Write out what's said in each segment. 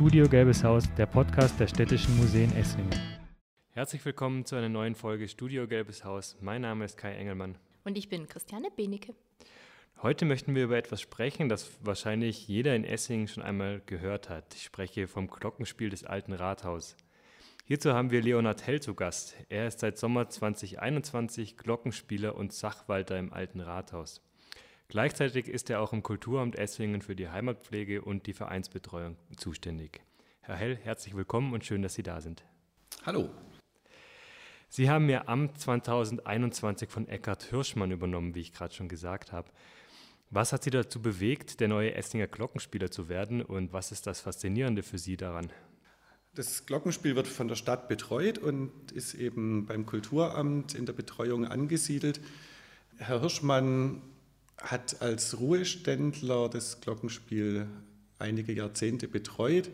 Studio Gelbes Haus, der Podcast der Städtischen Museen Esslingen. Herzlich willkommen zu einer neuen Folge Studio Gelbes Haus. Mein Name ist Kai Engelmann. Und ich bin Christiane Benecke. Heute möchten wir über etwas sprechen, das wahrscheinlich jeder in Esslingen schon einmal gehört hat. Ich spreche vom Glockenspiel des alten Rathaus. Hierzu haben wir Leonhard Hell zu Gast. Er ist seit Sommer 2021 Glockenspieler und Sachwalter im alten Rathaus. Gleichzeitig ist er auch im Kulturamt Esslingen für die Heimatpflege und die Vereinsbetreuung zuständig. Herr Hell, herzlich willkommen und schön, dass Sie da sind. Hallo. Sie haben Ihr Amt 2021 von Eckhard Hirschmann übernommen, wie ich gerade schon gesagt habe. Was hat Sie dazu bewegt, der neue Esslinger Glockenspieler zu werden und was ist das Faszinierende für Sie daran? Das Glockenspiel wird von der Stadt betreut und ist eben beim Kulturamt in der Betreuung angesiedelt. Herr Hirschmann hat als Ruheständler das Glockenspiel einige Jahrzehnte betreut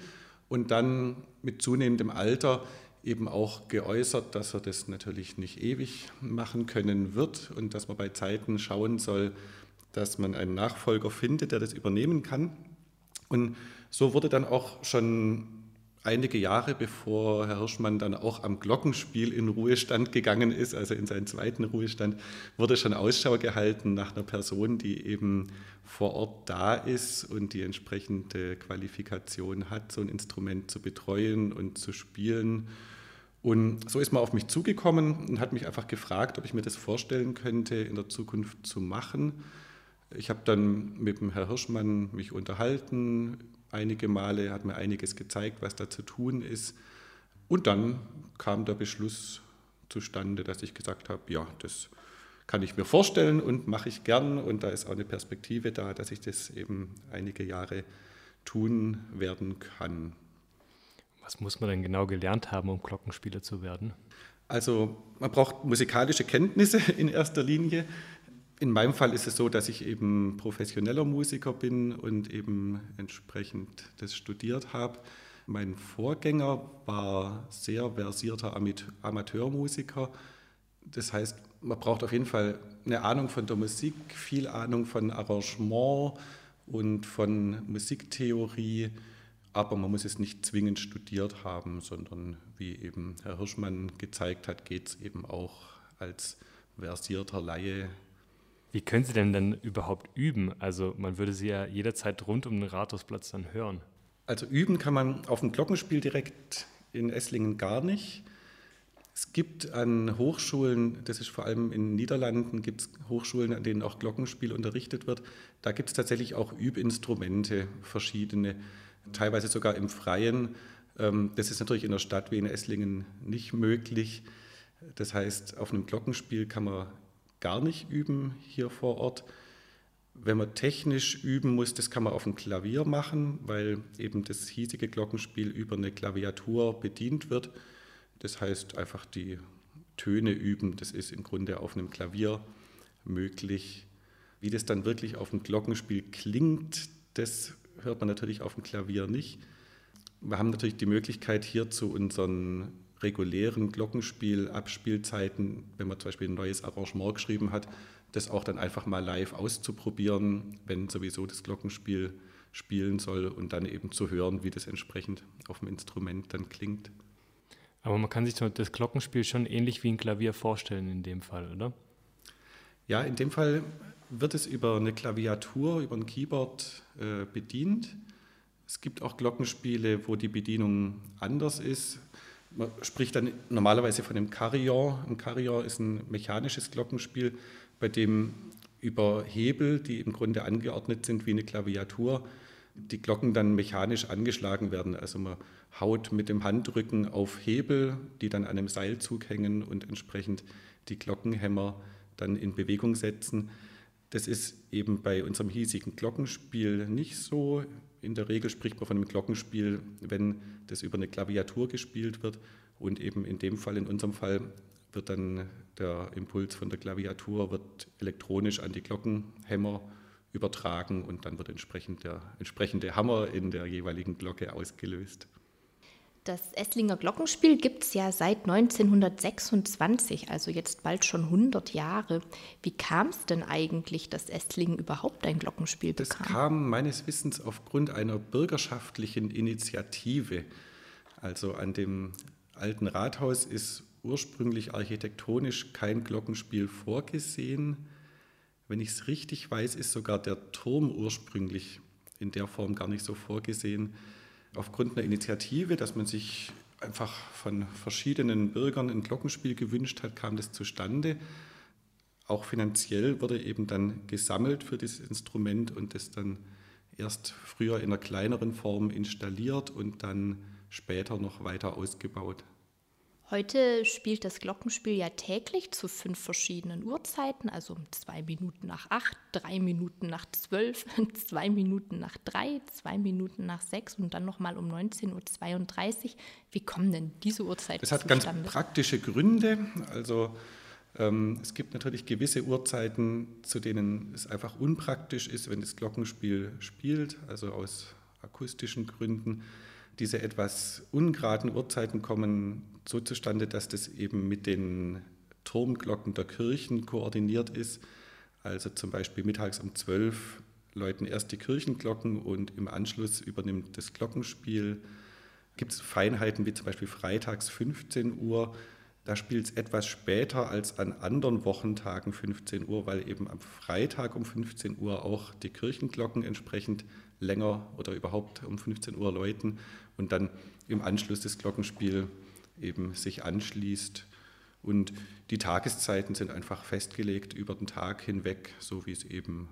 und dann mit zunehmendem Alter eben auch geäußert, dass er das natürlich nicht ewig machen können wird und dass man bei Zeiten schauen soll, dass man einen Nachfolger findet, der das übernehmen kann. Und so wurde dann auch schon einige Jahre bevor Herr Hirschmann dann auch am Glockenspiel in Ruhestand gegangen ist, also in seinen zweiten Ruhestand, wurde schon Ausschau gehalten nach einer Person, die eben vor Ort da ist und die entsprechende Qualifikation hat, so ein Instrument zu betreuen und zu spielen. Und so ist man auf mich zugekommen und hat mich einfach gefragt, ob ich mir das vorstellen könnte, in der Zukunft zu machen. Ich habe dann mit dem Herrn Hirschmann mich unterhalten, einige Male, hat mir einiges gezeigt, was da zu tun ist. Und dann kam der Beschluss zustande, dass ich gesagt habe, ja, das kann ich mir vorstellen und mache ich gern. Und da ist auch eine Perspektive da, dass ich das eben einige Jahre tun werden kann. Was muss man denn genau gelernt haben, um Glockenspieler zu werden? Also man braucht musikalische Kenntnisse in erster Linie. In meinem Fall ist es so, dass ich eben professioneller Musiker bin und eben entsprechend das studiert habe. Mein Vorgänger war sehr versierter Amateurmusiker. Das heißt, man braucht auf jeden Fall eine Ahnung von der Musik, viel Ahnung von Arrangement und von Musiktheorie, aber man muss es nicht zwingend studiert haben, sondern wie eben Herr Hirschmann gezeigt hat, geht es eben auch als versierter Laie wie können Sie denn dann überhaupt üben? Also man würde Sie ja jederzeit rund um den Rathausplatz dann hören. Also üben kann man auf dem Glockenspiel direkt in Esslingen gar nicht. Es gibt an Hochschulen, das ist vor allem in den Niederlanden, gibt es Hochschulen, an denen auch Glockenspiel unterrichtet wird. Da gibt es tatsächlich auch Übinstrumente, verschiedene, teilweise sogar im Freien. Ähm, das ist natürlich in der Stadt wie in Esslingen nicht möglich. Das heißt, auf einem Glockenspiel kann man gar nicht üben hier vor Ort. Wenn man technisch üben muss, das kann man auf dem Klavier machen, weil eben das hiesige Glockenspiel über eine Klaviatur bedient wird. Das heißt einfach die Töne üben, das ist im Grunde auf einem Klavier möglich. Wie das dann wirklich auf dem Glockenspiel klingt, das hört man natürlich auf dem Klavier nicht. Wir haben natürlich die Möglichkeit, hier zu unseren regulären Glockenspiel-Abspielzeiten, wenn man zum Beispiel ein neues Arrangement geschrieben hat, das auch dann einfach mal live auszuprobieren, wenn sowieso das Glockenspiel spielen soll und dann eben zu hören, wie das entsprechend auf dem Instrument dann klingt. Aber man kann sich das Glockenspiel schon ähnlich wie ein Klavier vorstellen in dem Fall, oder? Ja, in dem Fall wird es über eine Klaviatur, über ein Keyboard äh, bedient. Es gibt auch Glockenspiele, wo die Bedienung anders ist. Man spricht dann normalerweise von einem Carillon. Ein Carillon ist ein mechanisches Glockenspiel, bei dem über Hebel, die im Grunde angeordnet sind wie eine Klaviatur, die Glocken dann mechanisch angeschlagen werden. Also man haut mit dem Handrücken auf Hebel, die dann an einem Seilzug hängen und entsprechend die Glockenhämmer dann in Bewegung setzen. Das ist eben bei unserem hiesigen Glockenspiel nicht so. In der Regel spricht man von einem Glockenspiel, wenn das über eine Klaviatur gespielt wird. Und eben in dem Fall, in unserem Fall, wird dann der Impuls von der Klaviatur wird elektronisch an die Glockenhämmer übertragen und dann wird entsprechend der entsprechende Hammer in der jeweiligen Glocke ausgelöst. Das Esslinger Glockenspiel gibt es ja seit 1926, also jetzt bald schon 100 Jahre. Wie kam es denn eigentlich, dass Esslingen überhaupt ein Glockenspiel bekam? Das kam meines Wissens aufgrund einer bürgerschaftlichen Initiative. Also an dem alten Rathaus ist ursprünglich architektonisch kein Glockenspiel vorgesehen. Wenn ich es richtig weiß, ist sogar der Turm ursprünglich in der Form gar nicht so vorgesehen aufgrund einer Initiative, dass man sich einfach von verschiedenen Bürgern ein Glockenspiel gewünscht hat, kam das zustande. Auch finanziell wurde eben dann gesammelt für dieses Instrument und das dann erst früher in einer kleineren Form installiert und dann später noch weiter ausgebaut. Heute spielt das Glockenspiel ja täglich zu fünf verschiedenen Uhrzeiten, also um zwei Minuten nach acht, drei Minuten nach zwölf, zwei Minuten nach drei, zwei Minuten nach sechs und dann nochmal um 19.32 Uhr. Wie kommen denn diese Uhrzeiten Das hat zustande? ganz praktische Gründe. Also ähm, es gibt natürlich gewisse Uhrzeiten, zu denen es einfach unpraktisch ist, wenn das Glockenspiel spielt, also aus akustischen Gründen. Diese etwas ungeraden Uhrzeiten kommen so zustande, dass das eben mit den Turmglocken der Kirchen koordiniert ist. Also zum Beispiel mittags um 12 läuten erst die Kirchenglocken und im Anschluss übernimmt das Glockenspiel. Gibt es Feinheiten wie zum Beispiel freitags 15 Uhr. Da spielt es etwas später als an anderen Wochentagen 15 Uhr, weil eben am Freitag um 15 Uhr auch die Kirchenglocken entsprechend länger oder überhaupt um 15 Uhr läuten und dann im Anschluss das Glockenspiel eben sich anschließt. Und die Tageszeiten sind einfach festgelegt über den Tag hinweg, so wie es eben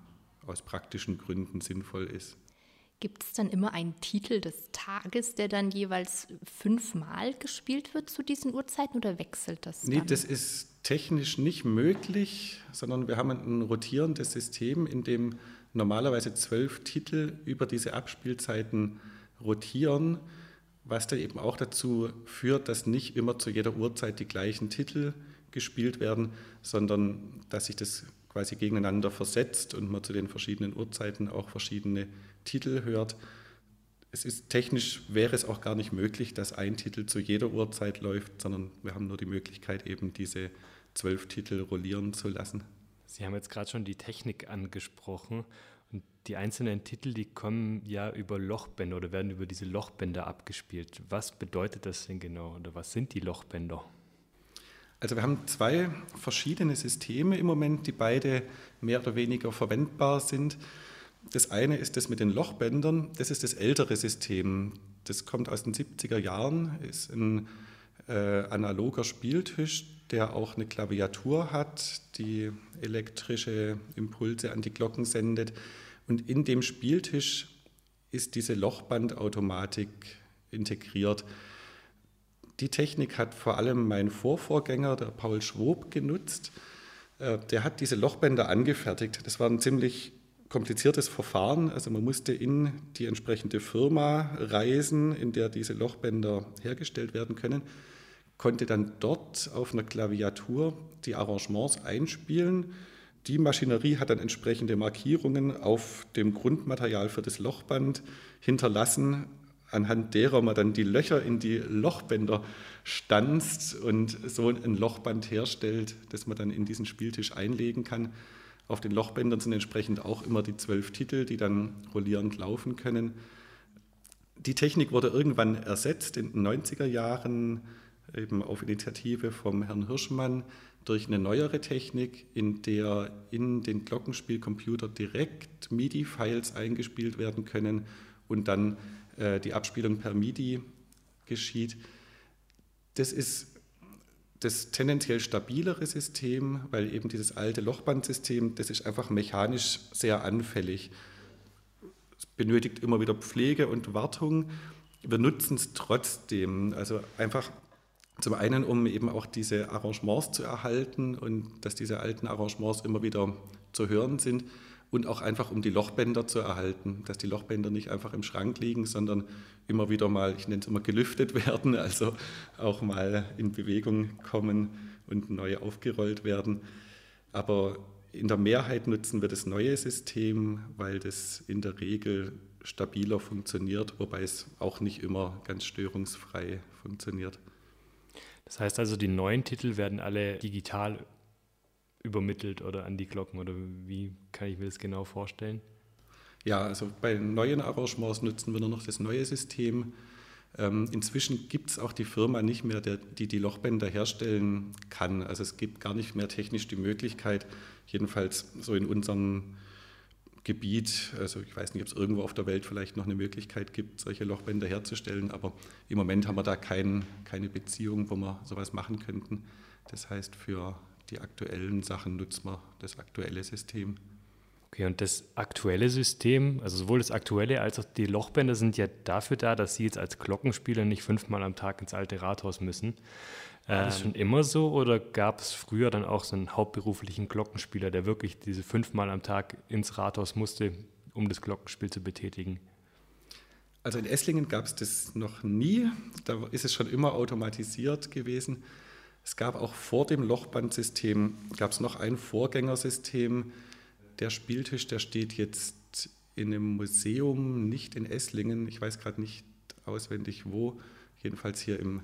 aus praktischen Gründen sinnvoll ist. Gibt es dann immer einen Titel des Tages, der dann jeweils fünfmal gespielt wird zu diesen Uhrzeiten oder wechselt das? Nee, das ist technisch nicht möglich, sondern wir haben ein rotierendes System, in dem normalerweise zwölf Titel über diese Abspielzeiten rotieren, was dann eben auch dazu führt, dass nicht immer zu jeder Uhrzeit die gleichen Titel gespielt werden, sondern dass sich das quasi gegeneinander versetzt und man zu den verschiedenen Uhrzeiten auch verschiedene Titel hört. Es ist technisch wäre es auch gar nicht möglich, dass ein Titel zu jeder Uhrzeit läuft, sondern wir haben nur die Möglichkeit, eben diese zwölf Titel rollieren zu lassen. Sie haben jetzt gerade schon die Technik angesprochen. Die einzelnen Titel, die kommen ja über Lochbänder oder werden über diese Lochbänder abgespielt. Was bedeutet das denn genau oder was sind die Lochbänder? Also wir haben zwei verschiedene Systeme im Moment, die beide mehr oder weniger verwendbar sind. Das eine ist das mit den Lochbändern, das ist das ältere System. Das kommt aus den 70er Jahren, ist ein äh, analoger Spieltisch, der auch eine Klaviatur hat, die elektrische Impulse an die Glocken sendet. Und in dem Spieltisch ist diese Lochbandautomatik integriert. Die Technik hat vor allem mein Vorvorgänger, der Paul Schwob, genutzt. Äh, der hat diese Lochbänder angefertigt. Das war ein ziemlich kompliziertes Verfahren. Also man musste in die entsprechende Firma reisen, in der diese Lochbänder hergestellt werden können konnte dann dort auf einer Klaviatur die Arrangements einspielen. Die Maschinerie hat dann entsprechende Markierungen auf dem Grundmaterial für das Lochband hinterlassen, anhand derer man dann die Löcher in die Lochbänder stanzt und so ein Lochband herstellt, das man dann in diesen Spieltisch einlegen kann. Auf den Lochbändern sind entsprechend auch immer die zwölf Titel, die dann rollierend laufen können. Die Technik wurde irgendwann ersetzt in den 90er Jahren eben auf Initiative vom Herrn Hirschmann durch eine neuere Technik, in der in den Glockenspielcomputer direkt MIDI-Files eingespielt werden können und dann äh, die Abspielung per MIDI geschieht. Das ist das tendenziell stabilere System, weil eben dieses alte Lochbandsystem, das ist einfach mechanisch sehr anfällig. Es benötigt immer wieder Pflege und Wartung. Wir nutzen es trotzdem. Also einfach zum einen, um eben auch diese Arrangements zu erhalten und dass diese alten Arrangements immer wieder zu hören sind und auch einfach, um die Lochbänder zu erhalten, dass die Lochbänder nicht einfach im Schrank liegen, sondern immer wieder mal, ich nenne es immer, gelüftet werden, also auch mal in Bewegung kommen und neu aufgerollt werden. Aber in der Mehrheit nutzen wir das neue System, weil das in der Regel stabiler funktioniert, wobei es auch nicht immer ganz störungsfrei funktioniert. Das heißt also, die neuen Titel werden alle digital übermittelt oder an die Glocken oder wie kann ich mir das genau vorstellen? Ja, also bei neuen Arrangements nutzen wir nur noch das neue System. Ähm, inzwischen gibt es auch die Firma nicht mehr, die die Lochbänder herstellen kann. Also es gibt gar nicht mehr technisch die Möglichkeit, jedenfalls so in unserem Gebiet, also ich weiß nicht, ob es irgendwo auf der Welt vielleicht noch eine Möglichkeit gibt, solche Lochbänder herzustellen, aber im Moment haben wir da kein, keine Beziehung, wo wir sowas machen könnten. Das heißt, für die aktuellen Sachen nutzen wir das aktuelle System. Okay, und das aktuelle System, also sowohl das aktuelle als auch die Lochbänder sind ja dafür da, dass Sie jetzt als Glockenspieler nicht fünfmal am Tag ins alte Rathaus müssen. War das ähm, schon immer so oder gab es früher dann auch so einen hauptberuflichen Glockenspieler, der wirklich diese fünfmal am Tag ins Rathaus musste, um das Glockenspiel zu betätigen? Also in Esslingen gab es das noch nie. Da ist es schon immer automatisiert gewesen. Es gab auch vor dem Lochbandsystem gab es noch ein Vorgängersystem, der Spieltisch, der steht jetzt in einem Museum, nicht in Esslingen. Ich weiß gerade nicht auswendig wo, jedenfalls hier im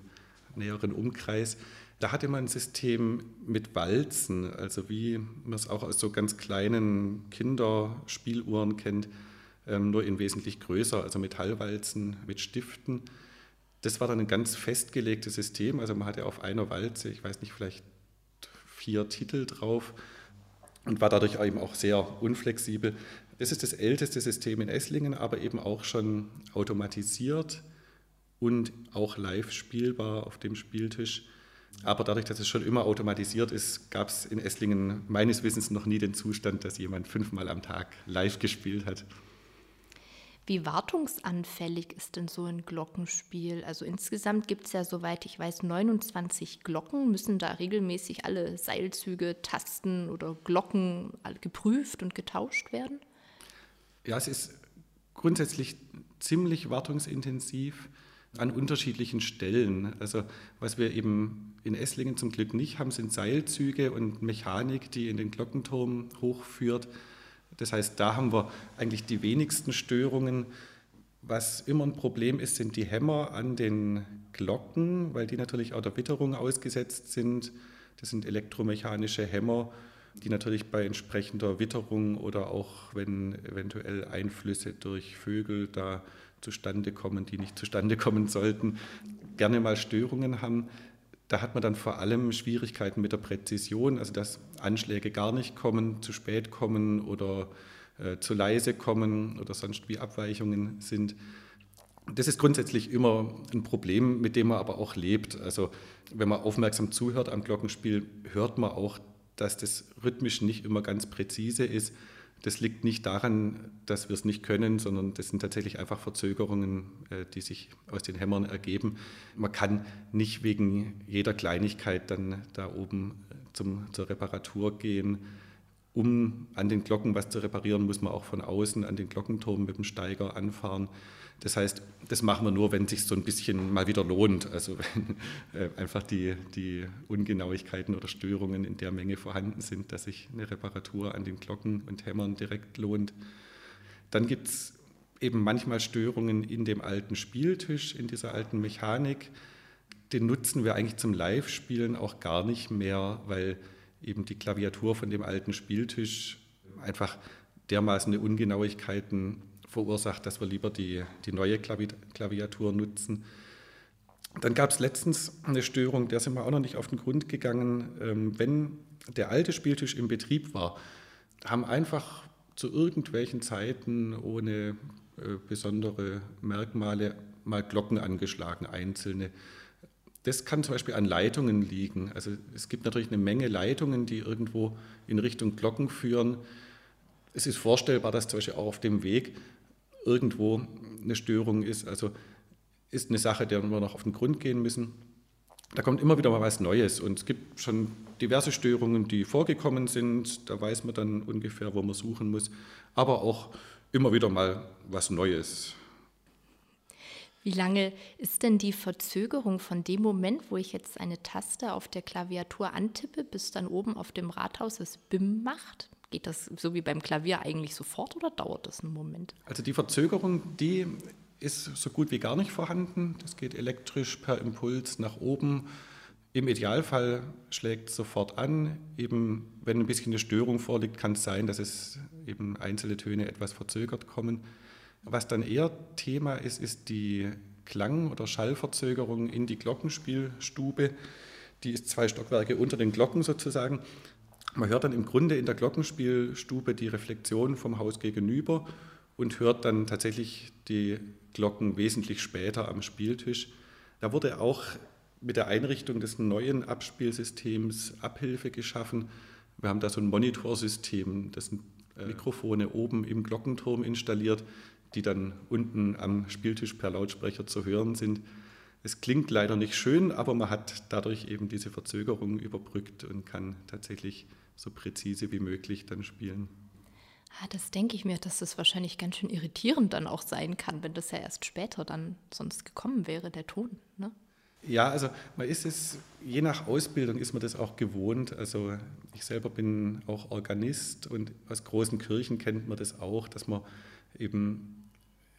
näheren Umkreis. Da hatte man ein System mit Walzen, also wie man es auch aus so ganz kleinen Kinderspieluhren kennt, ähm, nur in wesentlich größer, also Metallwalzen mit Stiften. Das war dann ein ganz festgelegtes System, also man hatte auf einer Walze, ich weiß nicht, vielleicht vier Titel drauf und war dadurch eben auch sehr unflexibel. Das ist das älteste System in Esslingen, aber eben auch schon automatisiert und auch live spielbar auf dem Spieltisch. Aber dadurch, dass es schon immer automatisiert ist, gab es in Esslingen meines Wissens noch nie den Zustand, dass jemand fünfmal am Tag live gespielt hat. Wie wartungsanfällig ist denn so ein Glockenspiel? Also insgesamt gibt es ja, soweit ich weiß, 29 Glocken. Müssen da regelmäßig alle Seilzüge, Tasten oder Glocken geprüft und getauscht werden? Ja, es ist grundsätzlich ziemlich wartungsintensiv an unterschiedlichen Stellen. Also was wir eben in Esslingen zum Glück nicht haben, sind Seilzüge und Mechanik, die in den Glockenturm hochführt. Das heißt, da haben wir eigentlich die wenigsten Störungen. Was immer ein Problem ist, sind die Hämmer an den Glocken, weil die natürlich auch der Witterung ausgesetzt sind. Das sind elektromechanische Hämmer, die natürlich bei entsprechender Witterung oder auch wenn eventuell Einflüsse durch Vögel da zustande kommen, die nicht zustande kommen sollten, gerne mal Störungen haben. Da hat man dann vor allem Schwierigkeiten mit der Präzision, also dass Anschläge gar nicht kommen, zu spät kommen oder äh, zu leise kommen oder sonst wie Abweichungen sind. Das ist grundsätzlich immer ein Problem, mit dem man aber auch lebt. Also wenn man aufmerksam zuhört am Glockenspiel, hört man auch, dass das rhythmisch nicht immer ganz präzise ist das liegt nicht daran, dass wir es nicht können, sondern das sind tatsächlich einfach Verzögerungen, äh, die sich aus den Hämmern ergeben. Man kann nicht wegen jeder Kleinigkeit dann da oben äh, zum, zur Reparatur gehen. Um an den Glocken was zu reparieren, muss man auch von außen an den Glockenturm mit dem Steiger anfahren. Das heißt, das machen wir nur, wenn es sich so ein bisschen mal wieder lohnt. Also wenn äh, einfach die, die Ungenauigkeiten oder Störungen in der Menge vorhanden sind, dass sich eine Reparatur an den Glocken und Hämmern direkt lohnt. Dann gibt es eben manchmal Störungen in dem alten Spieltisch, in dieser alten Mechanik. Den nutzen wir eigentlich zum Live-Spielen auch gar nicht mehr, weil eben die Klaviatur von dem alten Spieltisch einfach dermaßen Ungenauigkeiten verursacht, dass wir lieber die, die neue Klaviatur nutzen. Dann gab es letztens eine Störung, der sind wir auch noch nicht auf den Grund gegangen. Ähm, wenn der alte Spieltisch im Betrieb war, haben einfach zu irgendwelchen Zeiten ohne äh, besondere Merkmale mal Glocken angeschlagen, einzelne. Das kann zum Beispiel an Leitungen liegen. Also es gibt natürlich eine Menge Leitungen, die irgendwo in Richtung Glocken führen. Es ist vorstellbar, dass zum Beispiel auch auf dem Weg irgendwo eine Störung ist. Also ist eine Sache, der wir noch auf den Grund gehen müssen. Da kommt immer wieder mal was Neues und es gibt schon diverse Störungen, die vorgekommen sind. Da weiß man dann ungefähr, wo man suchen muss. Aber auch immer wieder mal was Neues. Wie lange ist denn die Verzögerung von dem Moment, wo ich jetzt eine Taste auf der Klaviatur antippe, bis dann oben auf dem Rathaus es BIM macht? Geht das so wie beim Klavier eigentlich sofort oder dauert das einen Moment? Also die Verzögerung, die ist so gut wie gar nicht vorhanden. Das geht elektrisch per Impuls nach oben. Im Idealfall schlägt es sofort an. Eben, wenn ein bisschen eine Störung vorliegt, kann es sein, dass es eben einzelne Töne etwas verzögert kommen. Was dann eher Thema ist, ist die Klang- oder Schallverzögerung in die Glockenspielstube. Die ist zwei Stockwerke unter den Glocken sozusagen. Man hört dann im Grunde in der Glockenspielstube die Reflexion vom Haus gegenüber und hört dann tatsächlich die Glocken wesentlich später am Spieltisch. Da wurde auch mit der Einrichtung des neuen Abspielsystems Abhilfe geschaffen. Wir haben da so ein Monitorsystem, das sind äh, Mikrofone oben im Glockenturm installiert, die dann unten am Spieltisch per Lautsprecher zu hören sind. Es klingt leider nicht schön, aber man hat dadurch eben diese Verzögerung überbrückt und kann tatsächlich so präzise wie möglich dann spielen. Ah, das denke ich mir, dass das wahrscheinlich ganz schön irritierend dann auch sein kann, wenn das ja erst später dann sonst gekommen wäre, der Ton. Ne? Ja, also man ist es, je nach Ausbildung ist man das auch gewohnt. Also ich selber bin auch Organist und aus großen Kirchen kennt man das auch, dass man eben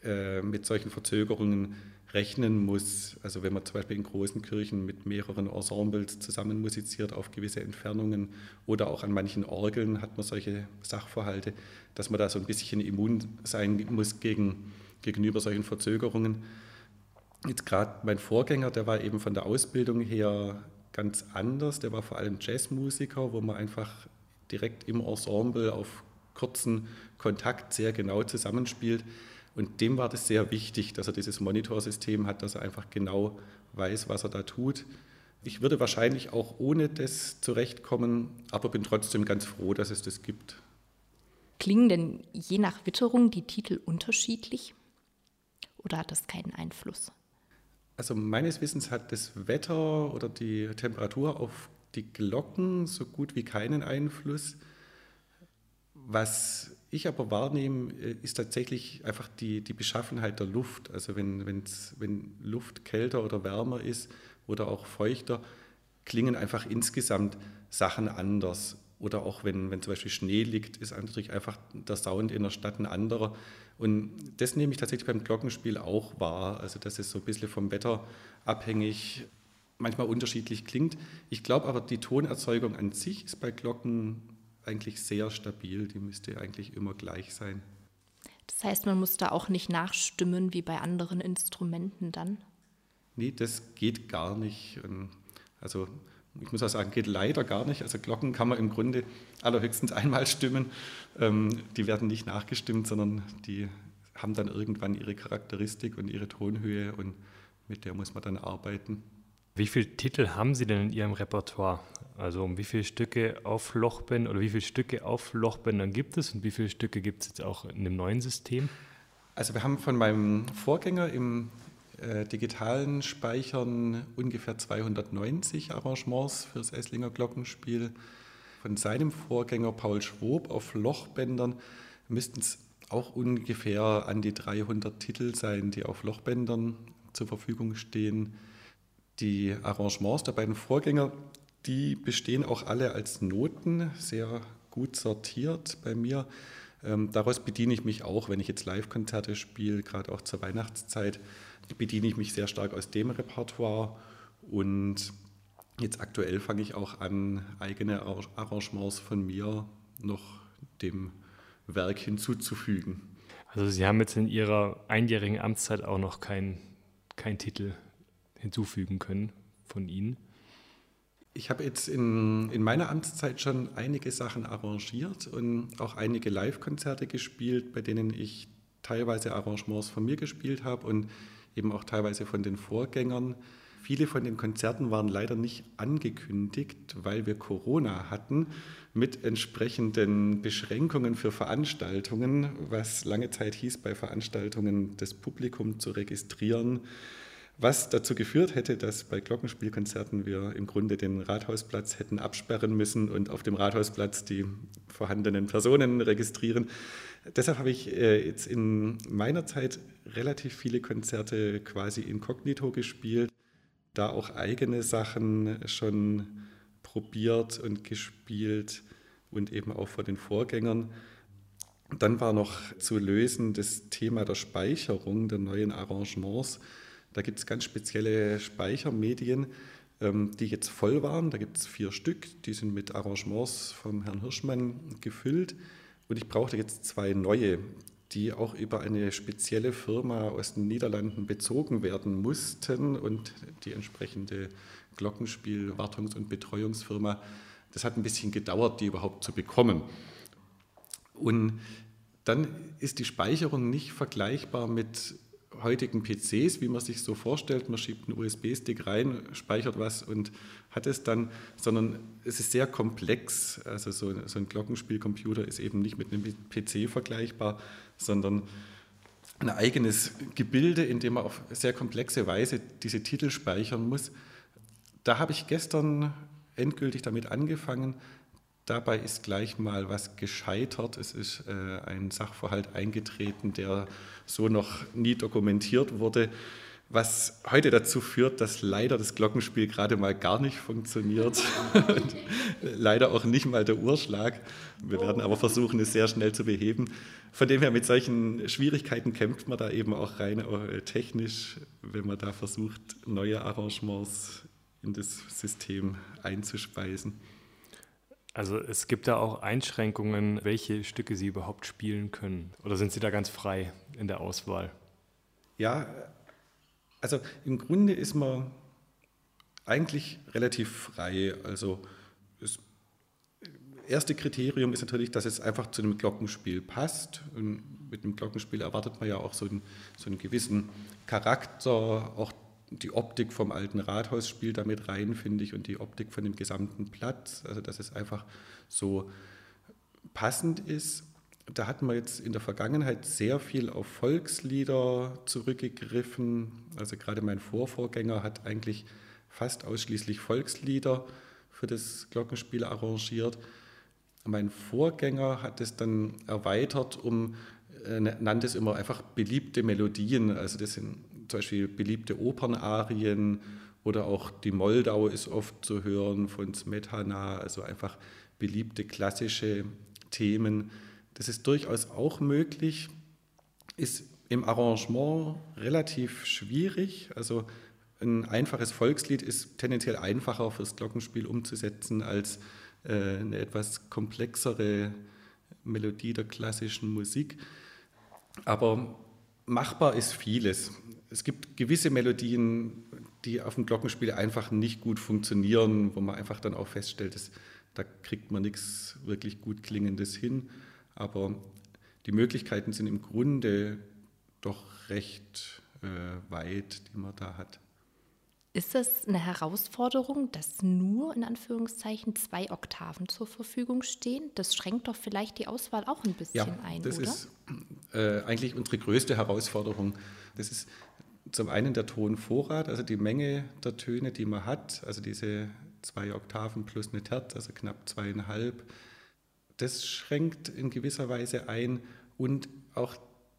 äh, mit solchen Verzögerungen rechnen muss. Also wenn man zum Beispiel in großen Kirchen mit mehreren Ensembles zusammen musiziert auf gewisse Entfernungen oder auch an manchen Orgeln hat man solche Sachverhalte, dass man da so ein bisschen immun sein muss gegen, gegenüber solchen Verzögerungen. Jetzt gerade mein Vorgänger, der war eben von der Ausbildung her ganz anders. Der war vor allem Jazzmusiker, wo man einfach direkt im Ensemble auf kurzen Kontakt sehr genau zusammenspielt. Und dem war das sehr wichtig, dass er dieses Monitorsystem hat, dass er einfach genau weiß, was er da tut. Ich würde wahrscheinlich auch ohne das zurechtkommen, aber bin trotzdem ganz froh, dass es das gibt. Klingen denn je nach Witterung die Titel unterschiedlich oder hat das keinen Einfluss? Also meines Wissens hat das Wetter oder die Temperatur auf die Glocken so gut wie keinen Einfluss. Was ich aber wahrnehme, äh, ist tatsächlich einfach die, die Beschaffenheit der Luft. Also wenn, wenn's, wenn Luft kälter oder wärmer ist oder auch feuchter, klingen einfach insgesamt Sachen anders. Oder auch wenn, wenn zum Beispiel Schnee liegt, ist natürlich einfach der Sound in der Stadt ein anderer. Und das nehme ich tatsächlich beim Glockenspiel auch wahr. Also dass es so ein bisschen vom Wetter abhängig, manchmal unterschiedlich klingt. Ich glaube aber, die Tonerzeugung an sich ist bei Glocken eigentlich sehr stabil, die müsste eigentlich immer gleich sein. Das heißt, man muss da auch nicht nachstimmen wie bei anderen Instrumenten dann? Nee, das geht gar nicht. Also ich muss auch sagen, geht leider gar nicht. Also Glocken kann man im Grunde allerhöchstens einmal stimmen. Ähm, die werden nicht nachgestimmt, sondern die haben dann irgendwann ihre Charakteristik und ihre Tonhöhe und mit der muss man dann arbeiten. Wie viele Titel haben Sie denn in Ihrem Repertoire? Also um wie viele Stücke auf Lochbändern oder wie viele Stücke auf Lochbändern gibt es und wie viele Stücke gibt es jetzt auch in dem neuen System? Also wir haben von meinem Vorgänger im äh, digitalen Speichern ungefähr 290 Arrangements für das Esslinger Glockenspiel. Von seinem Vorgänger Paul Schwob auf Lochbändern müssten es auch ungefähr an die 300 Titel sein, die auf Lochbändern zur Verfügung stehen. Die Arrangements der beiden Vorgänger, die bestehen auch alle als Noten, sehr gut sortiert bei mir. Ähm, daraus bediene ich mich auch, wenn ich jetzt Live-Konzerte spiele, gerade auch zur Weihnachtszeit, bediene ich mich sehr stark aus dem Repertoire. Und jetzt aktuell fange ich auch an, eigene Arrangements von mir noch dem Werk hinzuzufügen. Also Sie haben jetzt in Ihrer einjährigen Amtszeit auch noch keinen kein Titel hinzufügen können von Ihnen? Ich habe jetzt in, in meiner Amtszeit schon einige Sachen arrangiert und auch einige Live-Konzerte gespielt, bei denen ich teilweise Arrangements von mir gespielt habe und eben auch teilweise von den Vorgängern. Viele von den Konzerten waren leider nicht angekündigt, weil wir Corona hatten mit entsprechenden Beschränkungen für Veranstaltungen, was lange Zeit hieß, bei Veranstaltungen das Publikum zu registrieren was dazu geführt hätte, dass bei Glockenspielkonzerten wir im Grunde den Rathausplatz hätten absperren müssen und auf dem Rathausplatz die vorhandenen Personen registrieren. Deshalb habe ich äh, jetzt in meiner Zeit relativ viele Konzerte quasi inkognito gespielt, da auch eigene Sachen schon probiert und gespielt. und eben auch vor den Vorgängern. Dann war noch zu lösen das Thema der Speicherung der neuen Arrangements. Da gibt es ganz spezielle Speichermedien, ähm, die jetzt voll waren. Da gibt es vier Stück, die sind mit Arrangements vom Herrn Hirschmann gefüllt. Und ich brauchte jetzt zwei neue, die auch über eine spezielle Firma aus den Niederlanden bezogen werden mussten und die entsprechende Glockenspiel-, Wartungs- und Betreuungsfirma. Das hat ein bisschen gedauert, die überhaupt zu bekommen. Und dann ist die Speicherung nicht vergleichbar mit heutigen PCs, wie man sich so vorstellt. Man schiebt einen USB-Stick rein, speichert was und hat es dann, sondern es ist sehr komplex. Also so, so ein Glockenspielcomputer ist eben nicht mit einem PC vergleichbar, sondern ein eigenes Gebilde, in dem man auf sehr komplexe Weise diese Titel speichern muss. Da habe ich gestern endgültig damit angefangen. Dabei ist gleich mal was gescheitert. Es ist äh, ein Sachverhalt eingetreten, der so noch nie dokumentiert wurde, was heute dazu führt, dass leider das Glockenspiel gerade mal gar nicht funktioniert leider auch nicht mal der Urschlag. Wir werden aber versuchen, es sehr schnell zu beheben. Von dem her, mit solchen Schwierigkeiten kämpft man da eben auch rein äh, technisch, wenn man da versucht, neue Arrangements in das System einzuspeisen. Also es gibt da auch Einschränkungen, welche Stücke Sie überhaupt spielen können. Oder sind Sie da ganz frei in der Auswahl? Ja, also im Grunde ist man eigentlich relativ frei. Also das erste Kriterium ist natürlich, dass es einfach zu einem Glockenspiel passt. Und mit einem Glockenspiel erwartet man ja auch so einen, so einen gewissen Charakter, auch die Optik vom alten Rathaus spielt damit rein, finde ich, und die Optik von dem gesamten Platz. Also, dass es einfach so passend ist. Da hatten wir jetzt in der Vergangenheit sehr viel auf Volkslieder zurückgegriffen. Also gerade mein Vorvorgänger hat eigentlich fast ausschließlich Volkslieder für das Glockenspiel arrangiert. Mein Vorgänger hat es dann erweitert um, äh, nannte es immer einfach beliebte Melodien. Also das sind zum Beispiel beliebte Opernarien oder auch die Moldau ist oft zu hören von Smetana, also einfach beliebte klassische Themen. Das ist durchaus auch möglich, ist im Arrangement relativ schwierig. Also ein einfaches Volkslied ist tendenziell einfacher fürs Glockenspiel umzusetzen als äh, eine etwas komplexere Melodie der klassischen Musik. Aber machbar ist vieles es gibt gewisse Melodien, die auf dem Glockenspiel einfach nicht gut funktionieren, wo man einfach dann auch feststellt, dass, da kriegt man nichts wirklich gut Klingendes hin. Aber die Möglichkeiten sind im Grunde doch recht äh, weit, die man da hat. Ist das eine Herausforderung, dass nur in Anführungszeichen zwei Oktaven zur Verfügung stehen? Das schränkt doch vielleicht die Auswahl auch ein bisschen ja, ein, das oder? ist äh, eigentlich unsere größte Herausforderung. Das ist zum einen der Tonvorrat, also die Menge der Töne, die man hat, also diese zwei Oktaven plus eine Terz, also knapp zweieinhalb. Das schränkt in gewisser Weise ein und auch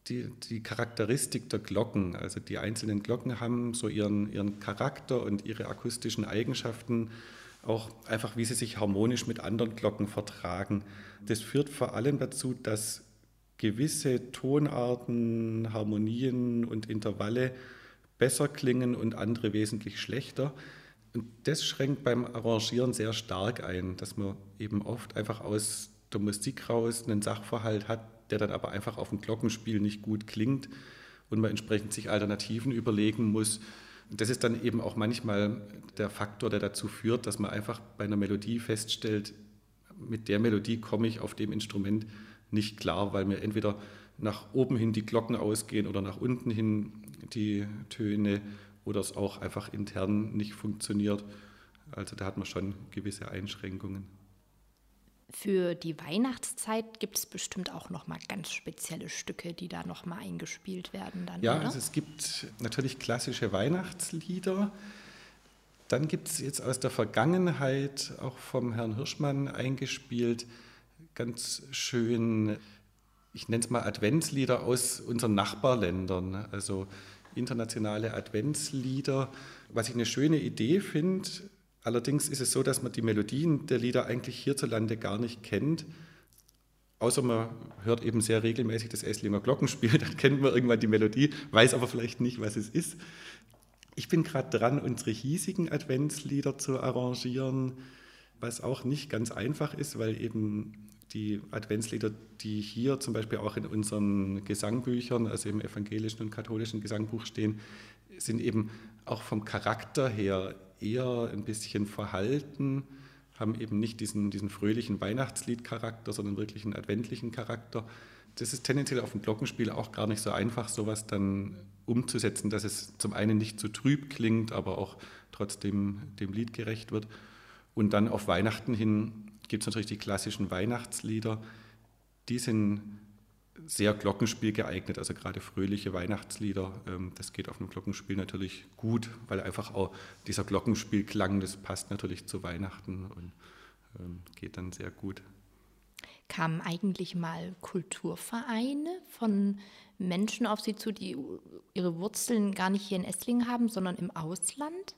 die, die Charakteristik der Glocken. Also die einzelnen Glocken haben so ihren, ihren Charakter und ihre akustischen Eigenschaften, auch einfach wie sie sich harmonisch mit anderen Glocken vertragen. Das führt vor allem dazu, dass gewisse Tonarten, Harmonien und Intervalle besser klingen und andere wesentlich schlechter. Und das schränkt beim Arrangieren sehr stark ein, dass man eben oft einfach aus der Musik raus einen Sachverhalt hat, der dann aber einfach auf dem Glockenspiel nicht gut klingt und man entsprechend sich Alternativen überlegen muss. Das ist dann eben auch manchmal der Faktor, der dazu führt, dass man einfach bei einer Melodie feststellt, mit der Melodie komme ich auf dem Instrument nicht klar, weil mir entweder nach oben hin die Glocken ausgehen oder nach unten hin die Töne oder es auch einfach intern nicht funktioniert. Also da hat man schon gewisse Einschränkungen. Für die Weihnachtszeit gibt es bestimmt auch noch mal ganz spezielle Stücke, die da noch mal eingespielt werden dann. Ja, also es gibt natürlich klassische Weihnachtslieder. Dann gibt es jetzt aus der Vergangenheit auch vom Herrn Hirschmann eingespielt ganz schön, ich nenne es mal Adventslieder aus unseren Nachbarländern. Also internationale Adventslieder. Was ich eine schöne Idee finde, Allerdings ist es so, dass man die Melodien der Lieder eigentlich hierzulande gar nicht kennt. Außer man hört eben sehr regelmäßig das Esslinger Glockenspiel, dann kennt man irgendwann die Melodie, weiß aber vielleicht nicht, was es ist. Ich bin gerade dran, unsere hiesigen Adventslieder zu arrangieren, was auch nicht ganz einfach ist, weil eben die Adventslieder, die hier zum Beispiel auch in unseren Gesangbüchern, also im evangelischen und katholischen Gesangbuch stehen, sind eben auch vom Charakter her eher ein bisschen verhalten, haben eben nicht diesen, diesen fröhlichen Weihnachtsliedcharakter, sondern wirklich einen adventlichen Charakter. Das ist tendenziell auf dem Glockenspiel auch gar nicht so einfach, sowas dann umzusetzen, dass es zum einen nicht zu trüb klingt, aber auch trotzdem dem Lied gerecht wird. Und dann auf Weihnachten hin gibt es natürlich die klassischen Weihnachtslieder. Die sind sehr Glockenspiel geeignet, also gerade fröhliche Weihnachtslieder. Ähm, das geht auf einem Glockenspiel natürlich gut, weil einfach auch dieser Glockenspielklang, das passt natürlich zu Weihnachten und ähm, geht dann sehr gut. Kamen eigentlich mal Kulturvereine von Menschen auf Sie zu, die ihre Wurzeln gar nicht hier in Esslingen haben, sondern im Ausland?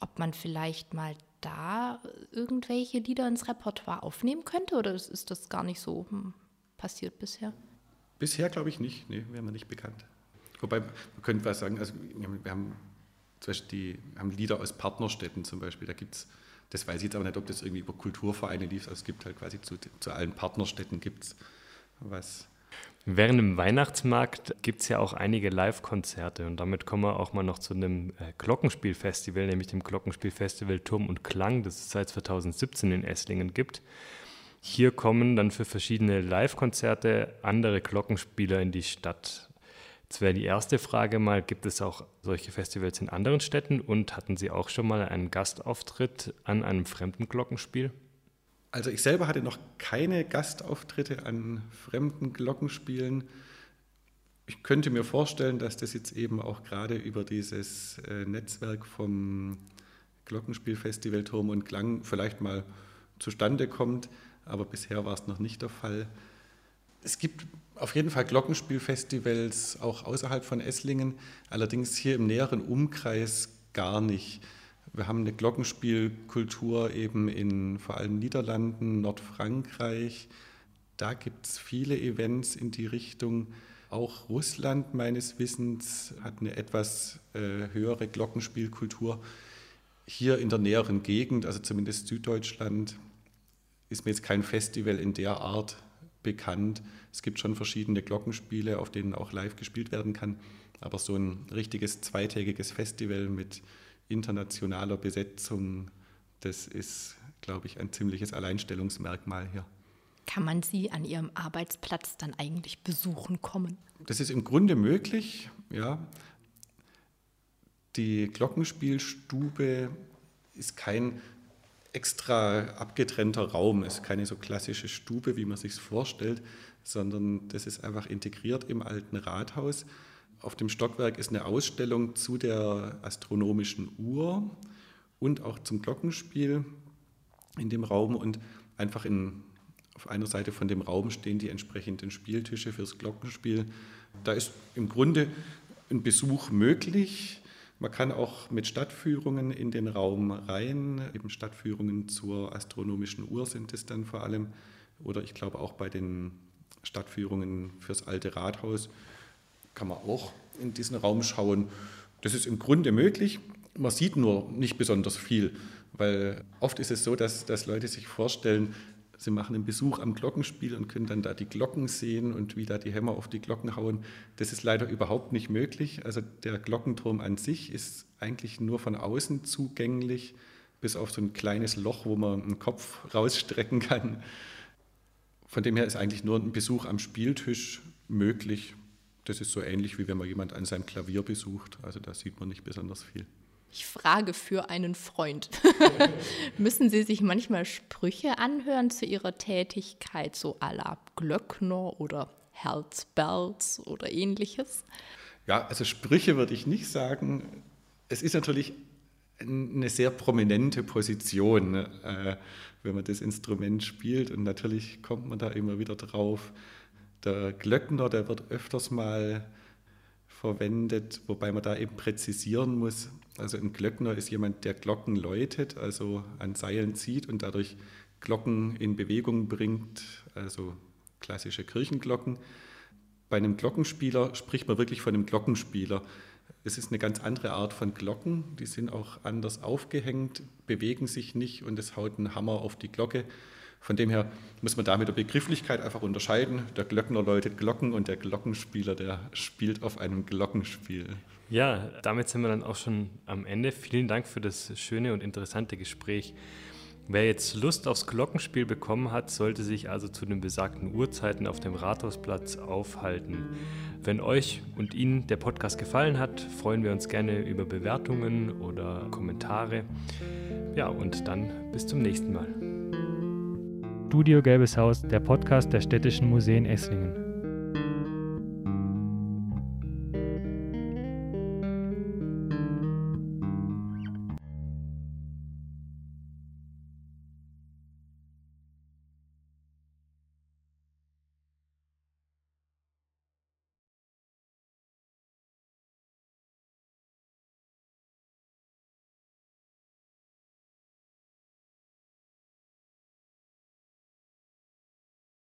Ob man vielleicht mal da irgendwelche Lieder ins Repertoire aufnehmen könnte oder ist das gar nicht so hm, passiert bisher? Bisher glaube ich nicht, nee, wäre mir nicht bekannt. Wobei, man könnte was sagen, also wir haben zum Beispiel die, haben Lieder aus Partnerstädten zum Beispiel, da gibt es, das weiß ich jetzt aber nicht, ob das irgendwie über Kulturvereine lief, also es gibt halt quasi zu, zu allen Partnerstädten gibt es was. Während dem Weihnachtsmarkt gibt es ja auch einige Live-Konzerte und damit kommen wir auch mal noch zu einem äh, Glockenspielfestival, nämlich dem Glockenspielfestival Turm und Klang, das es seit 2017 in Esslingen gibt. Hier kommen dann für verschiedene Live-Konzerte andere Glockenspieler in die Stadt. Jetzt wäre die erste Frage mal, gibt es auch solche Festivals in anderen Städten und hatten Sie auch schon mal einen Gastauftritt an einem fremden Glockenspiel? Also ich selber hatte noch keine Gastauftritte an fremden Glockenspielen. Ich könnte mir vorstellen, dass das jetzt eben auch gerade über dieses äh, Netzwerk vom Glockenspielfestival Turm und Klang vielleicht mal zustande kommt aber bisher war es noch nicht der Fall. Es gibt auf jeden Fall Glockenspielfestivals auch außerhalb von Esslingen, allerdings hier im näheren Umkreis gar nicht. Wir haben eine Glockenspielkultur eben in vor allem Niederlanden, Nordfrankreich. Da gibt es viele Events in die Richtung. Auch Russland meines Wissens hat eine etwas äh, höhere Glockenspielkultur. Hier in der näheren Gegend, also zumindest Süddeutschland, ist mir jetzt kein Festival in der Art bekannt. Es gibt schon verschiedene Glockenspiele, auf denen auch live gespielt werden kann, aber so ein richtiges zweitägiges Festival mit internationaler Besetzung, das ist, glaube ich, ein ziemliches Alleinstellungsmerkmal hier. Kann man Sie an Ihrem Arbeitsplatz dann eigentlich besuchen kommen? Das ist im Grunde möglich, ja. Die Glockenspielstube ist kein extra abgetrennter Raum, ist keine so klassische Stube, wie man sich vorstellt, sondern das ist einfach integriert im alten Rathaus. Auf dem Stockwerk ist eine Ausstellung zu der astronomischen Uhr und auch zum Glockenspiel in dem Raum und einfach in, auf einer Seite von dem Raum stehen die entsprechenden Spieltische fürs Glockenspiel. Da ist im Grunde ein Besuch möglich. Man kann auch mit Stadtführungen in den Raum rein, eben Stadtführungen zur astronomischen Uhr sind es dann vor allem, oder ich glaube auch bei den Stadtführungen fürs alte Rathaus kann man auch in diesen Raum schauen. Das ist im Grunde möglich. Man sieht nur nicht besonders viel, weil oft ist es so, dass, dass Leute sich vorstellen, Sie machen einen Besuch am Glockenspiel und können dann da die Glocken sehen und wie da die Hämmer auf die Glocken hauen. Das ist leider überhaupt nicht möglich. Also der Glockenturm an sich ist eigentlich nur von außen zugänglich, bis auf so ein kleines Loch, wo man einen Kopf rausstrecken kann. Von dem her ist eigentlich nur ein Besuch am Spieltisch möglich. Das ist so ähnlich, wie wenn man jemand an seinem Klavier besucht. Also da sieht man nicht besonders viel. Ich frage für einen Freund. Müssen Sie sich manchmal Sprüche anhören zu Ihrer Tätigkeit, so à la Glöckner oder Herzberz oder ähnliches? Ja, also Sprüche würde ich nicht sagen. Es ist natürlich eine sehr prominente Position, äh, wenn man das Instrument spielt und natürlich kommt man da immer wieder drauf. Der Glöckner, der wird öfters mal verwendet, wobei man da eben präzisieren muss. Also ein Glöckner ist jemand, der Glocken läutet, also an Seilen zieht und dadurch Glocken in Bewegung bringt, also klassische Kirchenglocken. Bei einem Glockenspieler spricht man wirklich von einem Glockenspieler. Es ist eine ganz andere Art von Glocken, die sind auch anders aufgehängt, bewegen sich nicht und es haut ein Hammer auf die Glocke. Von dem her muss man da mit der Begrifflichkeit einfach unterscheiden. Der Glöckner läutet Glocken und der Glockenspieler, der spielt auf einem Glockenspiel. Ja, damit sind wir dann auch schon am Ende. Vielen Dank für das schöne und interessante Gespräch. Wer jetzt Lust aufs Glockenspiel bekommen hat, sollte sich also zu den besagten Uhrzeiten auf dem Rathausplatz aufhalten. Wenn euch und Ihnen der Podcast gefallen hat, freuen wir uns gerne über Bewertungen oder Kommentare. Ja, und dann bis zum nächsten Mal. Studio Gelbes Haus, der Podcast der Städtischen Museen Esslingen.